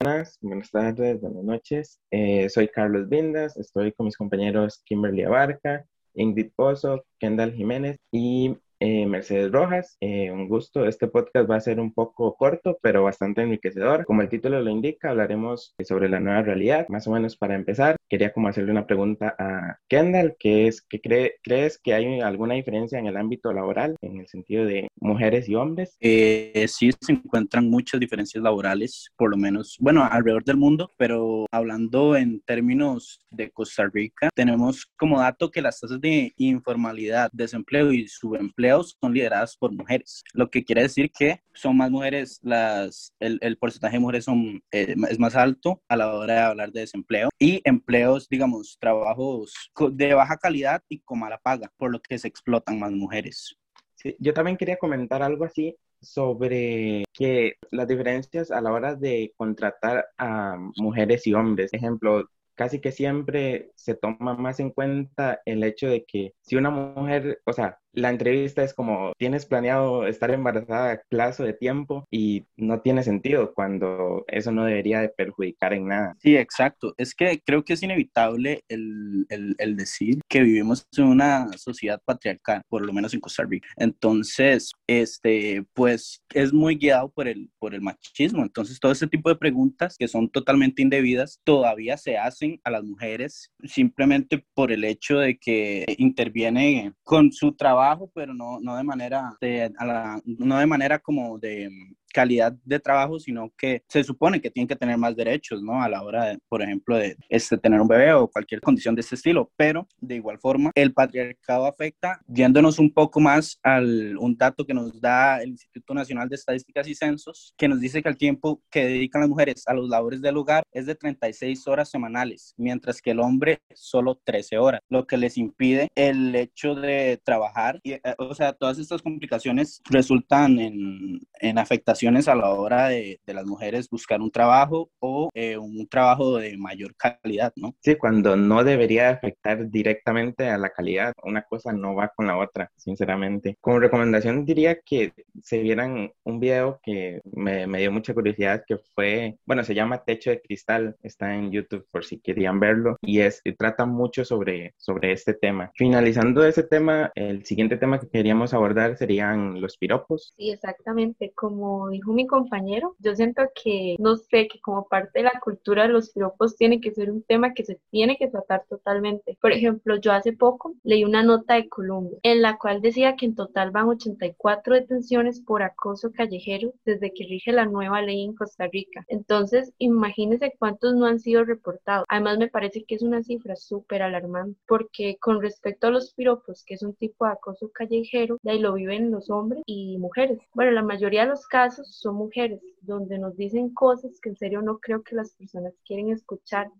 buenas, buenas tardes, buenas noches. Eh, soy Carlos Vindas, estoy con mis compañeros Kimberly Abarca, Ingrid Pozo, Kendall Jiménez y eh, Mercedes Rojas. Eh, un gusto. Este podcast va a ser un poco corto, pero bastante enriquecedor. Como el título lo indica, hablaremos sobre la nueva realidad. Más o menos para empezar, quería como hacerle una pregunta a Kendall, que es, que ¿crees que hay alguna diferencia en el ámbito laboral, en el sentido de mujeres y hombres? Eh, sí, se encuentran muchas diferencias laborales, por lo menos, bueno, alrededor del mundo, pero hablando en términos de Costa Rica, tenemos como dato que las tasas de informalidad, desempleo y subempleo son lideradas por mujeres, lo que quiere decir que son más mujeres, las, el, el porcentaje de mujeres son, eh, es más alto a la hora de hablar de desempleo y empleos, digamos, trabajos de baja calidad y con mala paga, por lo que se explotan más mujeres. Sí, yo también quería comentar algo así sobre que las diferencias a la hora de contratar a mujeres y hombres. Ejemplo, casi que siempre se toma más en cuenta el hecho de que si una mujer, o sea, la entrevista es como, tienes planeado estar embarazada a plazo de tiempo y no tiene sentido cuando eso no debería de perjudicar en nada. Sí, exacto. Es que creo que es inevitable el, el, decir que vivimos en una sociedad patriarcal, por lo menos en Costa Rica. Entonces, este, pues es muy guiado por el, por el machismo. Entonces, todo ese tipo de preguntas que son totalmente indebidas todavía se hacen a las mujeres simplemente por el hecho de que interviene con su trabajo pero no, no de manera de, no de manera como de calidad de trabajo, sino que se supone que tienen que tener más derechos, ¿no? A la hora, de, por ejemplo, de este, tener un bebé o cualquier condición de este estilo. Pero, de igual forma, el patriarcado afecta, yéndonos un poco más al un dato que nos da el Instituto Nacional de Estadísticas y Censos, que nos dice que el tiempo que dedican las mujeres a los labores del hogar es de 36 horas semanales, mientras que el hombre solo 13 horas, lo que les impide el hecho de trabajar. Y, eh, o sea, todas estas complicaciones resultan en, en afectación a la hora de, de las mujeres buscar un trabajo o eh, un trabajo de mayor calidad, ¿no? Sí, cuando no debería afectar directamente a la calidad, una cosa no va con la otra, sinceramente. Como recomendación diría que se vieran un video que me, me dio mucha curiosidad, que fue, bueno, se llama Techo de Cristal, está en YouTube por si querían verlo, y es, y trata mucho sobre, sobre este tema. Finalizando ese tema, el siguiente tema que queríamos abordar serían los piropos. Sí, exactamente, como dijo mi compañero, yo siento que, no sé, que como parte de la cultura de los piropos tiene que ser un tema que se tiene que tratar totalmente. Por ejemplo, yo hace poco leí una nota de Colombia en la cual decía que en total van 84 detenciones por acoso callejero desde que rige la nueva ley en Costa Rica. Entonces, imagínense cuántos no han sido reportados. Además, me parece que es una cifra súper alarmante porque con respecto a los piropos, que es un tipo de acoso callejero, de ahí lo viven los hombres y mujeres. Bueno, la mayoría de los casos son mujeres, donde nos dicen cosas que en serio no creo que las personas quieren escuchar.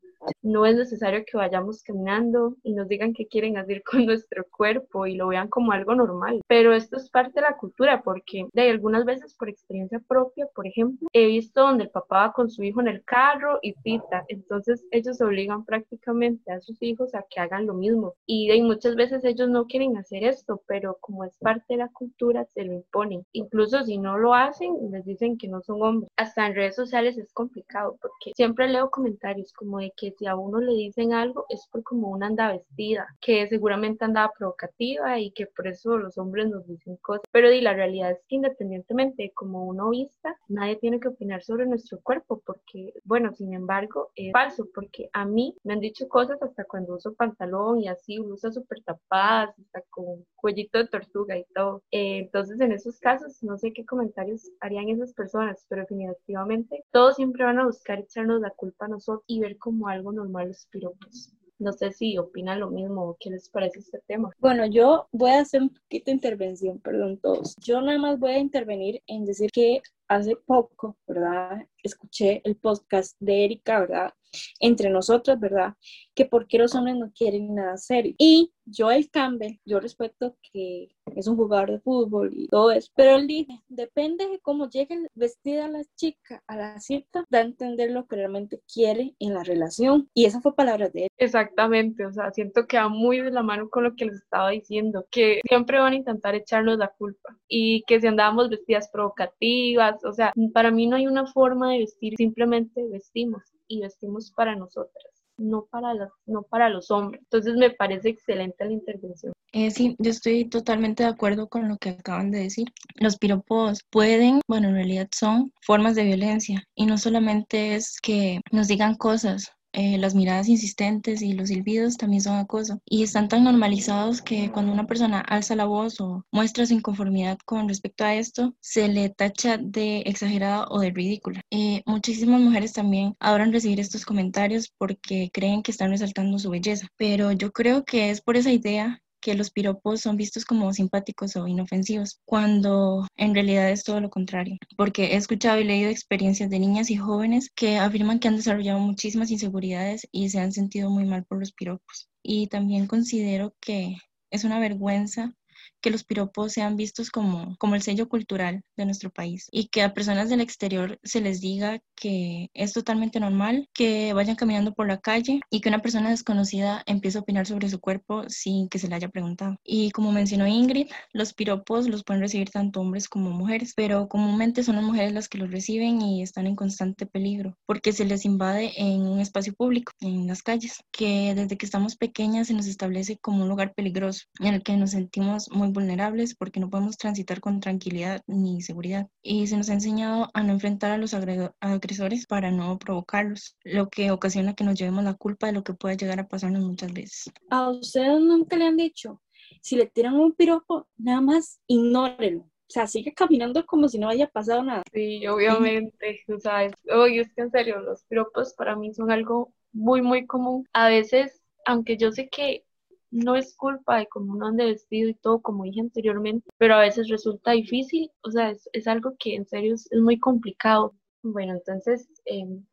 No es necesario que vayamos caminando y nos digan qué quieren hacer con nuestro cuerpo y lo vean como algo normal. Pero esto es parte de la cultura porque de algunas veces por experiencia propia, por ejemplo, he visto donde el papá va con su hijo en el carro y pita. Entonces ellos obligan prácticamente a sus hijos a que hagan lo mismo. Y de muchas veces ellos no quieren hacer esto, pero como es parte de la cultura, se lo imponen. Incluso si no lo hacen, les dicen que no son hombres. Hasta en redes sociales es complicado porque siempre leo comentarios como de que si a uno le dicen algo es por como una anda vestida, que seguramente andaba provocativa y que por eso los hombres nos dicen cosas. Pero y la realidad es que independientemente de cómo uno vista, nadie tiene que opinar sobre nuestro cuerpo porque, bueno, sin embargo, es falso porque a mí me han dicho cosas hasta cuando uso pantalón y así, usa súper tapadas, hasta con cuellito de tortuga y todo. Eh, entonces, en esos casos, no sé qué comentarios harían esas personas, pero definitivamente todos siempre van a buscar echarnos la culpa a nosotros y ver como algo normal los piropos. No sé si opinan lo mismo o qué les parece este tema. Bueno, yo voy a hacer un poquito de intervención, perdón todos. Yo nada más voy a intervenir en decir que hace poco, ¿verdad? Escuché el podcast de Erika, ¿verdad? Entre nosotros, ¿verdad? Que por qué los hombres no quieren nada serio. Y Joel Campbell, yo respeto que es un jugador de fútbol y todo eso, pero él dice, depende de cómo llegue vestida la chica a la cita, da a entender lo que realmente quiere en la relación. Y esa fue palabra de él. Exactamente, o sea, siento que va muy de la mano con lo que les estaba diciendo, que siempre van a intentar echarnos la culpa y que si andamos vestidas provocativas, o sea, para mí no hay una forma de vestir, simplemente vestimos y vestimos para nosotras no para, las, no para los hombres. Entonces me parece excelente la intervención. Eh, sí, yo estoy totalmente de acuerdo con lo que acaban de decir. Los piropos pueden, bueno, en realidad son formas de violencia y no solamente es que nos digan cosas eh, las miradas insistentes y los silbidos también son acoso y están tan normalizados que cuando una persona alza la voz o muestra su inconformidad con respecto a esto, se le tacha de exagerada o de ridícula. Eh, muchísimas mujeres también adoran recibir estos comentarios porque creen que están resaltando su belleza, pero yo creo que es por esa idea que los piropos son vistos como simpáticos o inofensivos, cuando en realidad es todo lo contrario, porque he escuchado y leído experiencias de niñas y jóvenes que afirman que han desarrollado muchísimas inseguridades y se han sentido muy mal por los piropos. Y también considero que es una vergüenza que los piropos sean vistos como, como el sello cultural de nuestro país y que a personas del exterior se les diga que es totalmente normal que vayan caminando por la calle y que una persona desconocida empiece a opinar sobre su cuerpo sin que se le haya preguntado. Y como mencionó Ingrid, los piropos los pueden recibir tanto hombres como mujeres, pero comúnmente son las mujeres las que los reciben y están en constante peligro porque se les invade en un espacio público, en las calles, que desde que estamos pequeñas se nos establece como un lugar peligroso en el que nos sentimos muy vulnerables porque no podemos transitar con tranquilidad ni seguridad. Y se nos ha enseñado a no enfrentar a los agresores para no provocarlos, lo que ocasiona que nos llevemos la culpa de lo que pueda llegar a pasarnos muchas veces. A ustedes nunca le han dicho, si le tiran un piropo, nada más ignórelo. O sea, sigue caminando como si no haya pasado nada. Sí, obviamente, o sea, oye, es que en serio, los piropos para mí son algo muy, muy común. A veces, aunque yo sé que no es culpa de cómo uno ande vestido y todo, como dije anteriormente, pero a veces resulta difícil, o sea, es, algo que en serio es, muy complicado. Bueno, entonces, em,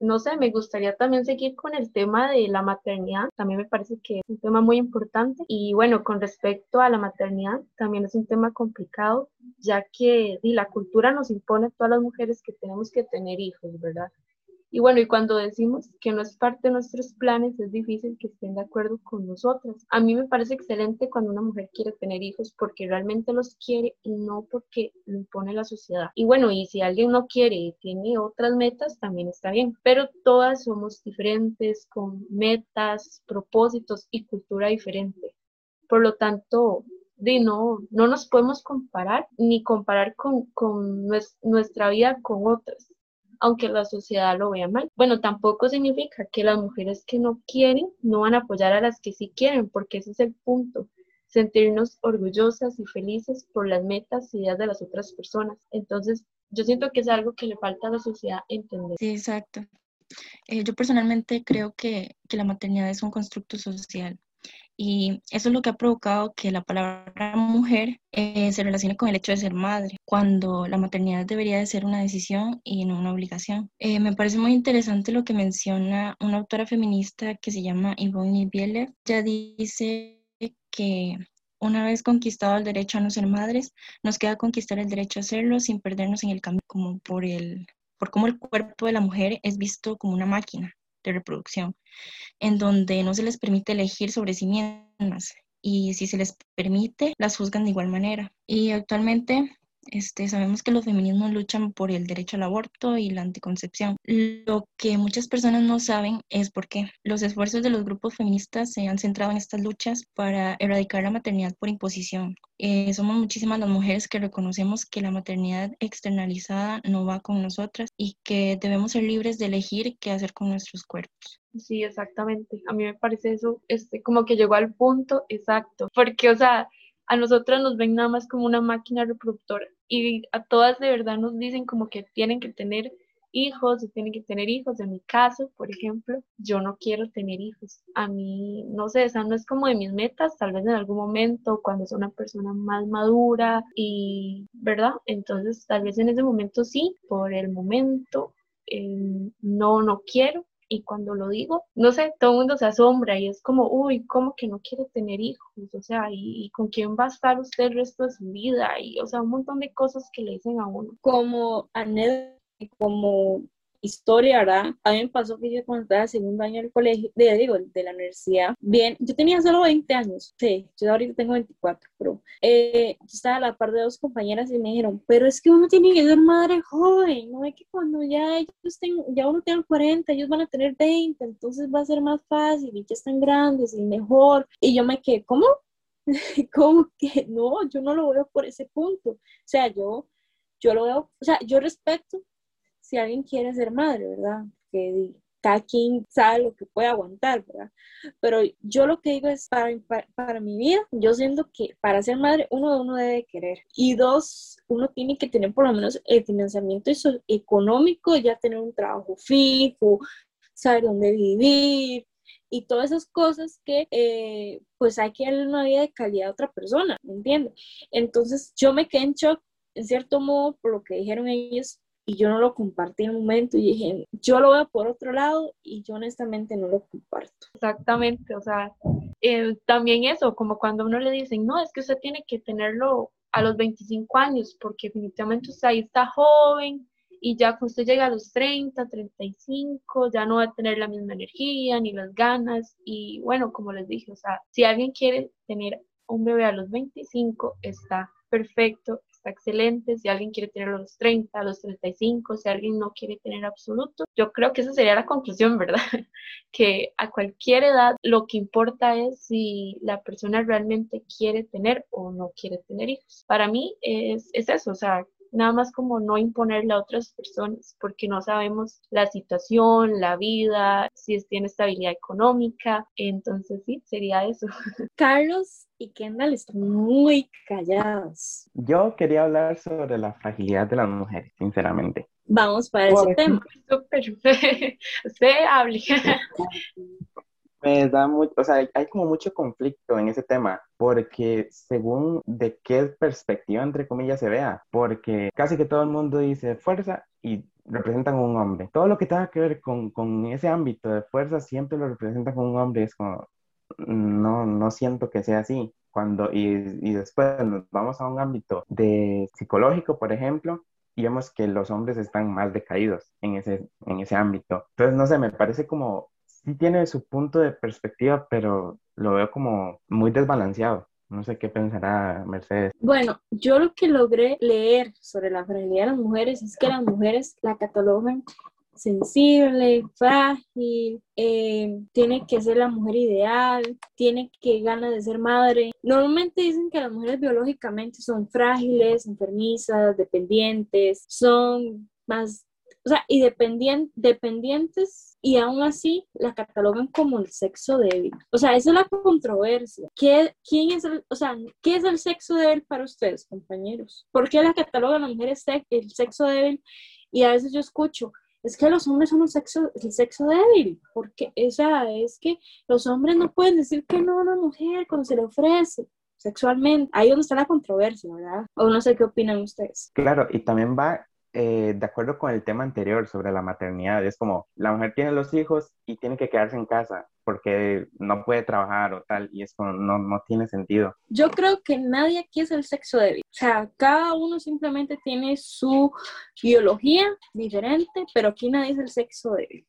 no sé, me gustaría también seguir con el tema de la maternidad, también me parece que es un tema muy importante y bueno, con respecto a la maternidad, también es un tema complicado, ya que la cultura nos impone a todas las mujeres que tenemos que tener hijos, ¿verdad? Y bueno, y cuando decimos que no es parte de nuestros planes, es difícil que estén de acuerdo con nosotras. A mí me parece excelente cuando una mujer quiere tener hijos porque realmente los quiere y no porque lo impone la sociedad. Y bueno, y si alguien no quiere y tiene otras metas, también está bien. Pero todas somos diferentes, con metas, propósitos y cultura diferente. Por lo tanto, de no, no nos podemos comparar ni comparar con, con nuestra vida con otras aunque la sociedad lo vea mal. Bueno, tampoco significa que las mujeres que no quieren no van a apoyar a las que sí quieren, porque ese es el punto sentirnos orgullosas y felices por las metas y ideas de las otras personas. Entonces, yo siento que es algo que le falta a la sociedad entender. Sí, exacto. Eh, yo personalmente creo que, que la maternidad es un constructo social y eso es lo que ha provocado que la palabra mujer eh, se relacione con el hecho de ser madre, cuando la maternidad debería de ser una decisión y no una obligación. Eh, me parece muy interesante lo que menciona una autora feminista que se llama Yvonne Bieler. Ella dice que una vez conquistado el derecho a no ser madres, nos queda conquistar el derecho a hacerlo sin perdernos en el camino, como por, el, por cómo el cuerpo de la mujer es visto como una máquina de reproducción, en donde no se les permite elegir sobre sí mismas y si se les permite, las juzgan de igual manera. Y actualmente este, sabemos que los feminismos luchan por el derecho al aborto y la anticoncepción. Lo que muchas personas no saben es por qué. Los esfuerzos de los grupos feministas se han centrado en estas luchas para erradicar la maternidad por imposición. Eh, somos muchísimas las mujeres que reconocemos que la maternidad externalizada no va con nosotras y que debemos ser libres de elegir qué hacer con nuestros cuerpos. Sí, exactamente. A mí me parece eso, este, como que llegó al punto exacto, porque, o sea, a nosotras nos ven nada más como una máquina reproductora y a todas de verdad nos dicen como que tienen que tener hijos tienen que tener hijos. En mi caso, por ejemplo, yo no quiero tener hijos. A mí, no sé, esa no es como de mis metas, tal vez en algún momento cuando soy una persona más madura y, ¿verdad? Entonces, tal vez en ese momento sí, por el momento eh, no, no quiero y cuando lo digo, no sé, todo el mundo se asombra y es como, uy, ¿cómo que no quiere tener hijos? O sea, ¿y, con quién va a estar usted el resto de su vida? Y, o sea, un montón de cosas que le dicen a uno. Como anécdota, como historia, ¿verdad? A mí me pasó que yo cuando estaba en segundo año del colegio, de, digo, de la universidad, bien, yo tenía solo 20 años, sí, yo ahorita tengo 24, pero eh, estaba a la par de dos compañeras y me dijeron, pero es que uno tiene que ser madre joven, no es que cuando ya ellos tengan, ya uno tiene 40, ellos van a tener 20, entonces va a ser más fácil y ya están grandes y mejor. Y yo me quedé, ¿cómo? ¿Cómo que no? Yo no lo veo por ese punto. O sea, yo, yo lo veo, o sea, yo respeto si alguien quiere ser madre, ¿verdad? Que cada quien sabe lo que puede aguantar, ¿verdad? Pero yo lo que digo es, para, para, mi vida, yo siento que para ser madre, uno, uno debe querer. Y dos, uno tiene que tener por lo menos el financiamiento económico, ya tener un trabajo fijo, saber dónde vivir, y todas esas cosas que eh, pues hay que darle una vida de calidad a otra persona, ¿me entiendes? Entonces yo me quedé en shock en cierto modo por lo que dijeron ellos y yo no lo compartí en un momento y dije, yo lo veo por otro lado y yo honestamente no lo comparto. Exactamente, o sea, eh, también eso, como cuando uno le dicen, no, es que usted tiene que tenerlo a los 25 años porque definitivamente usted ahí está joven y ya cuando usted llega a los 30, 35, ya no va a tener la misma energía ni las ganas y bueno, como les dije, o sea, si alguien quiere tener un bebé a los 25, está perfecto, está excelente, si alguien quiere tener los 30, a los 35, si alguien no quiere tener absoluto, yo creo que esa sería la conclusión, ¿verdad? que a cualquier edad lo que importa es si la persona realmente quiere tener o no quiere tener hijos. Para mí es, es eso, o sea, nada más como no imponerle a otras personas, porque no sabemos la situación, la vida, si tiene estabilidad económica, entonces sí, sería eso. Carlos y Kendall están muy callados. Yo quería hablar sobre la fragilidad de las mujeres, sinceramente. Vamos para ese tema. Usted hable. me da mucho, o sea, hay como mucho conflicto en ese tema, porque según de qué perspectiva, entre comillas, se vea, porque casi que todo el mundo dice fuerza y representan a un hombre. Todo lo que tenga que ver con, con ese ámbito de fuerza siempre lo representan con un hombre, es como, no, no siento que sea así. Cuando, y, y después nos vamos a un ámbito de psicológico, por ejemplo, y vemos que los hombres están más decaídos en ese, en ese ámbito. Entonces, no sé, me parece como sí tiene su punto de perspectiva, pero lo veo como muy desbalanceado. No sé qué pensará Mercedes. Bueno, yo lo que logré leer sobre la fragilidad de las mujeres es que las mujeres la catalogan sensible, frágil, eh, tiene que ser la mujer ideal, tiene que ganar de ser madre. Normalmente dicen que las mujeres biológicamente son frágiles, enfermizas, dependientes, son más, o sea, y dependientes y aún así la catalogan como el sexo débil. O sea, esa es la controversia. ¿Qué, quién es el, o sea, ¿qué es el sexo débil para ustedes, compañeros? ¿Por qué la catalogan las mujeres el sexo débil? Y a veces yo escucho, es que los hombres son el sexo, el sexo débil, porque esa es que los hombres no pueden decir que no a una mujer cuando se le ofrece sexualmente. Ahí donde está la controversia, ¿verdad? O no sé qué opinan ustedes. Claro, y también va eh, de acuerdo con el tema anterior sobre la maternidad, es como la mujer tiene los hijos y tiene que quedarse en casa porque no puede trabajar o tal, y eso no, no tiene sentido. Yo creo que nadie aquí es el sexo débil. O sea, cada uno simplemente tiene su biología diferente, pero aquí nadie es el sexo débil.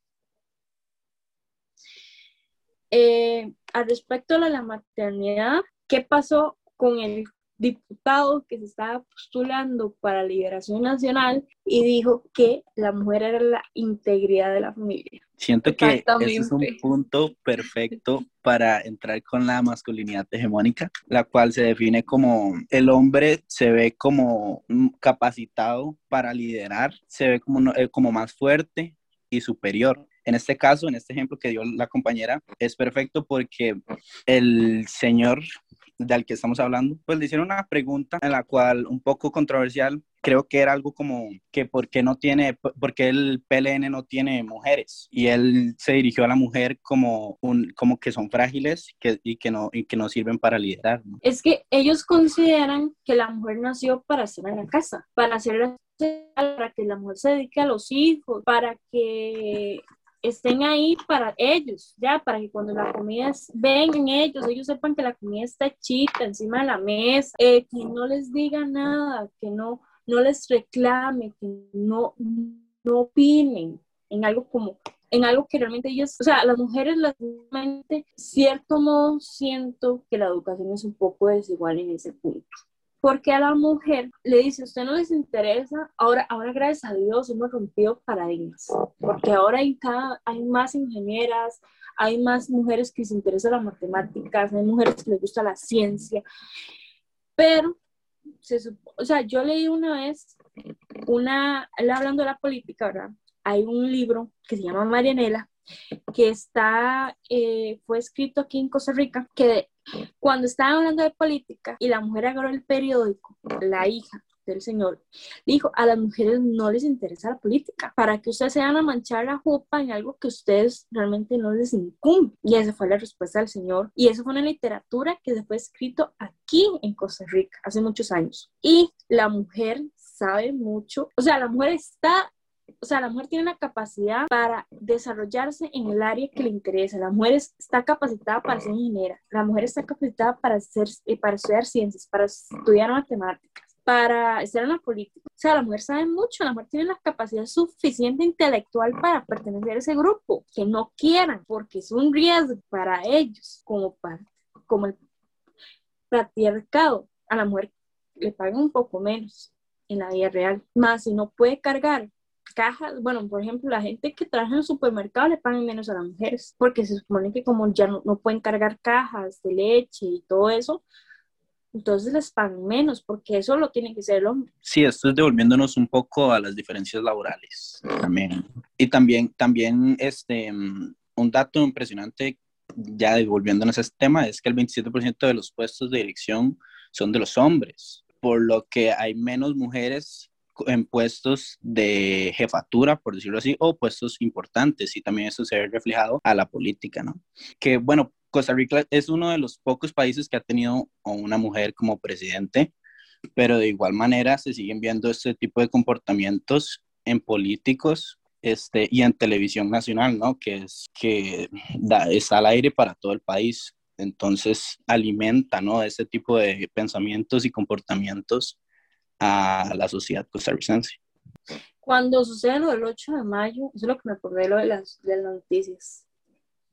Eh, al respecto de la maternidad, ¿qué pasó con el diputado que se estaba postulando para Liberación Nacional y dijo que la mujer era la integridad de la familia. Siento que ese es un punto perfecto para entrar con la masculinidad hegemónica, la cual se define como el hombre se ve como capacitado para liderar, se ve como, eh, como más fuerte y superior. En este caso, en este ejemplo que dio la compañera, es perfecto porque el señor del que estamos hablando, pues le hicieron una pregunta en la cual un poco controversial, creo que era algo como que por qué no tiene, porque el PLN no tiene mujeres y él se dirigió a la mujer como un, como que son frágiles que, y que no y que no sirven para liderar. Es que ellos consideran que la mujer nació para estar en la casa, para hacer para que la mujer se dedique a los hijos, para que estén ahí para ellos, ya, para que cuando la comida vengan ellos, ellos sepan que la comida está chita encima de la mesa, eh, que no les diga nada, que no, no les reclame, que no, no opinen en algo como en algo que realmente ellas, o sea, las mujeres, realmente, cierto modo, siento que la educación es un poco desigual en ese punto. Porque a la mujer le dice, usted no les interesa, ahora, ahora gracias a Dios hemos rompido paradigmas, porque ahora hay, cada, hay más ingenieras, hay más mujeres que se interesan las matemáticas, hay mujeres que les gusta la ciencia, pero, o sea, yo leí una vez, una, hablando de la política, ¿verdad? hay un libro que se llama Marianela, que está, eh, fue escrito aquí en Costa Rica, que cuando estaban hablando de política y la mujer agarró el periódico, la hija del señor, dijo, a las mujeres no les interesa la política, para que ustedes se van a manchar la jupa en algo que ustedes realmente no les incumbe. Y esa fue la respuesta del señor. Y eso fue una literatura que se fue escrito aquí en Costa Rica, hace muchos años. Y la mujer sabe mucho, o sea, la mujer está o sea, la mujer tiene la capacidad para desarrollarse en el área que le interesa. La mujer está capacitada para ser ingeniera, la mujer está capacitada para, ser, eh, para estudiar ciencias, para estudiar matemáticas, para en la política. O sea, la mujer sabe mucho, la mujer tiene la capacidad suficiente intelectual para pertenecer a ese grupo, que no quieran, porque es un riesgo para ellos, como, para, como el patriarcado. A la mujer le pagan un poco menos en la vida real, más si no puede cargar cajas, bueno, por ejemplo, la gente que trabaja en el supermercado le pagan menos a las mujeres, porque se supone que como ya no, pueden cargar cajas de leche y todo eso, entonces les pagan menos, porque eso lo tiene que ser el hombre. Sí, esto es devolviéndonos un poco a las diferencias laborales también. Y también, también este, un dato impresionante, ya devolviéndonos a este tema, es que el 27% de los puestos de dirección son de los hombres, por lo que hay menos mujeres en puestos de jefatura, por decirlo así, o puestos importantes, y también eso se ve reflejado a la política, ¿no? Que bueno, Costa Rica es uno de los pocos países que ha tenido a una mujer como presidente, pero de igual manera se siguen viendo este tipo de comportamientos en políticos este, y en televisión nacional, ¿no? Que es que da, está al aire para todo el país. Entonces alimenta, ¿no? Este tipo de pensamientos y comportamientos a la sociedad costarricense. Cuando sucede lo del 8 de mayo, eso es lo que me acordé lo de las, de las noticias.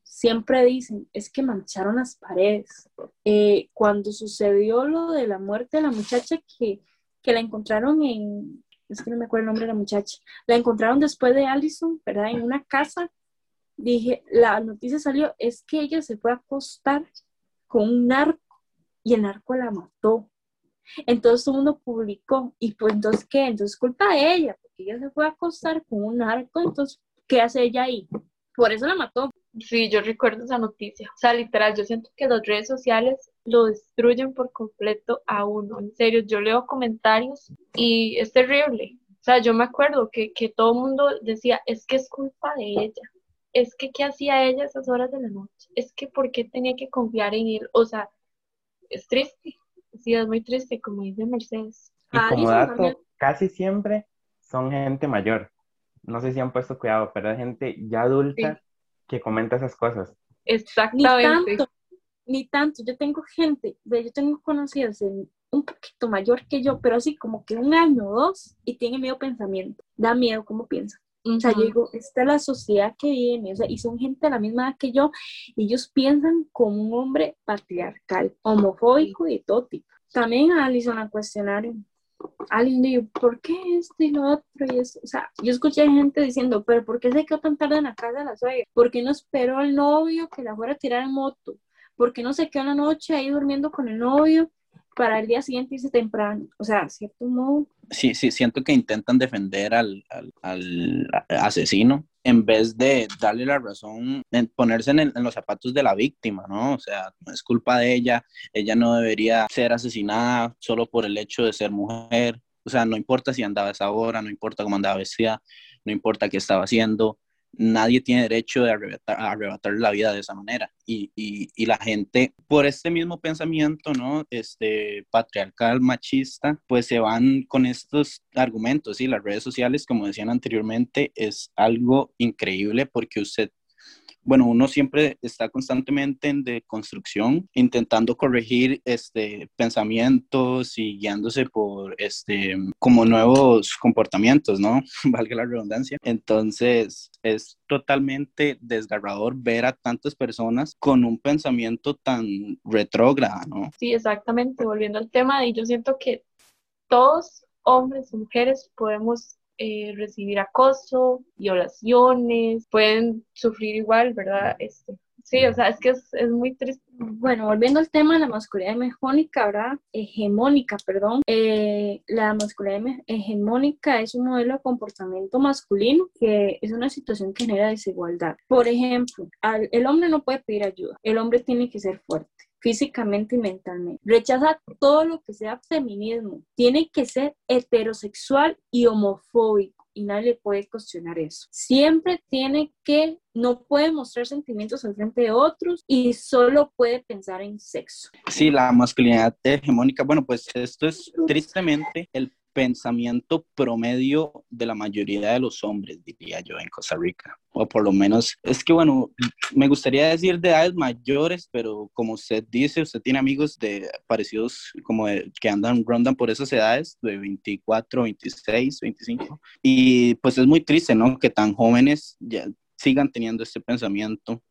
Siempre dicen, es que mancharon las paredes. Eh, cuando sucedió lo de la muerte de la muchacha que, que la encontraron en, es que no me acuerdo el nombre de la muchacha, la encontraron después de Allison, ¿verdad? En una casa. Dije, la noticia salió, es que ella se fue a acostar con un narco y el narco la mató. Entonces uno publicó, y pues entonces, ¿qué? Entonces culpa de ella, porque ella se fue a acostar con un narco, entonces, ¿qué hace ella ahí? Por eso la mató. Sí, yo recuerdo esa noticia. O sea, literal, yo siento que las redes sociales lo destruyen por completo a uno. En serio, yo leo comentarios y es terrible. O sea, yo me acuerdo que, que todo el mundo decía, es que es culpa de ella. Es que, ¿qué hacía ella esas horas de la noche? Es que, ¿por qué tenía que confiar en él? O sea, es triste. Sí, es muy triste, como dice Mercedes. Y como dato, casi siempre son gente mayor. No sé si han puesto cuidado, pero hay gente ya adulta que comenta esas cosas. Exactamente. Ni tanto, ni tanto. Yo tengo gente, yo tengo conocidos un poquito mayor que yo, pero así como que un año o dos y tiene miedo pensamiento. Da miedo cómo piensa. O sea, yo digo, esta es la sociedad que viene, o sea, y son gente de la misma edad que yo, y ellos piensan como un hombre patriarcal, homofóbico y todo tipo. También a Alison a cuestionario. Alguien dijo, ¿por qué esto y lo otro? Y eso? O sea, yo escuché gente diciendo, ¿pero por qué se quedó tan tarde en la casa de la suegra? ¿Por qué no esperó al novio que la fuera a tirar en moto? ¿Por qué no se quedó una noche ahí durmiendo con el novio para el día siguiente irse temprano? O sea, ¿cierto modo? Sí, sí, siento que intentan defender al, al, asesino en vez de darle la razón, en ponerse en, los zapatos de la víctima, ¿no? O sea, no es culpa de ella, ella no debería ser asesinada solo por el hecho de ser mujer, o sea, no importa si andaba a esa hora, no importa cómo andaba vestida, no importa qué estaba haciendo, nadie tiene derecho de arrebatar, la vida de esa manera. Y, y, y, la gente, por este mismo pensamiento, ¿no? Este patriarcal, machista, pues se van con estos argumentos. Y las redes sociales, como decían anteriormente, es algo increíble porque usted bueno, uno siempre está constantemente en deconstrucción, intentando corregir este, pensamientos y guiándose por este, como nuevos comportamientos, ¿no? Valga la redundancia. Entonces, es totalmente desgarrador ver a tantas personas con un pensamiento tan retrógrado, ¿no? Sí, exactamente. Volviendo al tema, y yo siento que todos, hombres y mujeres, podemos eh, recibir acoso, violaciones, pueden sufrir igual, ¿verdad? Este, sí, o sea, es que es, muy triste. Bueno, volviendo al tema de la masculinidad hegemónica, ¿verdad? Hegemónica, perdón. Eh, la masculinidad hegemónica es un modelo de comportamiento masculino que es una situación que genera desigualdad. Por ejemplo, el hombre no puede pedir ayuda, el hombre tiene que ser fuerte físicamente y mentalmente. Rechaza todo lo que sea feminismo. Tiene que ser heterosexual y homofóbico y nadie puede cuestionar eso. Siempre tiene que, no puede mostrar sentimientos al frente de otros y solo puede pensar en sexo. Sí, la masculinidad hegemónica, bueno, pues esto es tristemente el pensamiento promedio de la mayoría de los hombres, diría yo, en Costa Rica. O por lo menos, es que bueno, me gustaría decir de edades mayores, pero como usted dice, usted tiene amigos de parecidos como que andan, rondan por esas edades, de 24, 26, 25. Y pues es muy triste, ¿no? Que tan jóvenes ya sigan teniendo este pensamiento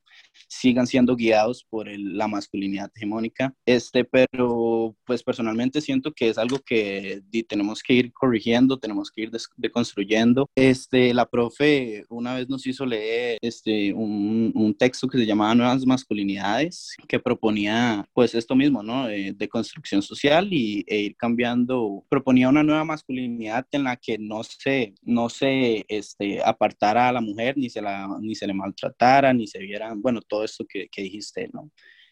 sigan siendo guiados por la masculinidad hegemónica. Este, pero pues personalmente siento que es algo que tenemos que ir corrigiendo, tenemos que ir deconstruyendo. Este, la profe una vez nos hizo leer este, un, un texto que se llamaba Nuevas Masculinidades, que proponía pues esto mismo, ¿no? de construcción social y, e ir cambiando, proponía una nueva masculinidad en la que no se, no se este, apartara a la mujer, ni se, la, ni se le maltratara, ni se vieran, bueno, todo esto que, que dijiste, ¿no?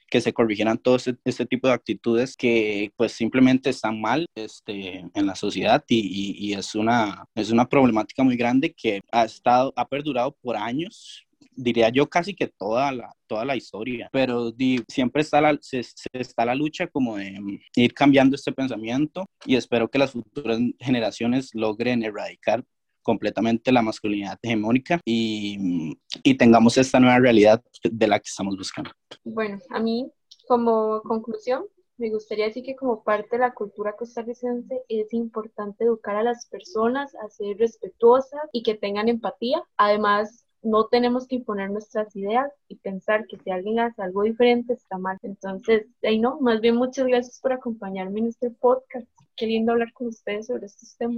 que se corrigieran todo este, este, tipo de actitudes que pues simplemente están mal este, en la sociedad y, y, es, una, es una problemática muy grande que ha estado, ha perdurado por años, diría yo casi que toda la, toda la historia, pero di, siempre está la, se, está la lucha como de ir cambiando este pensamiento y espero que las futuras generaciones logren erradicar completamente la masculinidad hegemónica y, y tengamos esta nueva realidad de la que estamos buscando. Bueno, a mí como conclusión, me gustaría decir que como parte de la cultura costarricense es importante educar a las personas a ser respetuosas y que tengan empatía. Además, no tenemos que imponer nuestras ideas y pensar que si alguien hace algo diferente está mal. Entonces, ahí no, más bien muchas gracias por acompañarme en este podcast. Qué hablar con ustedes sobre estos temas.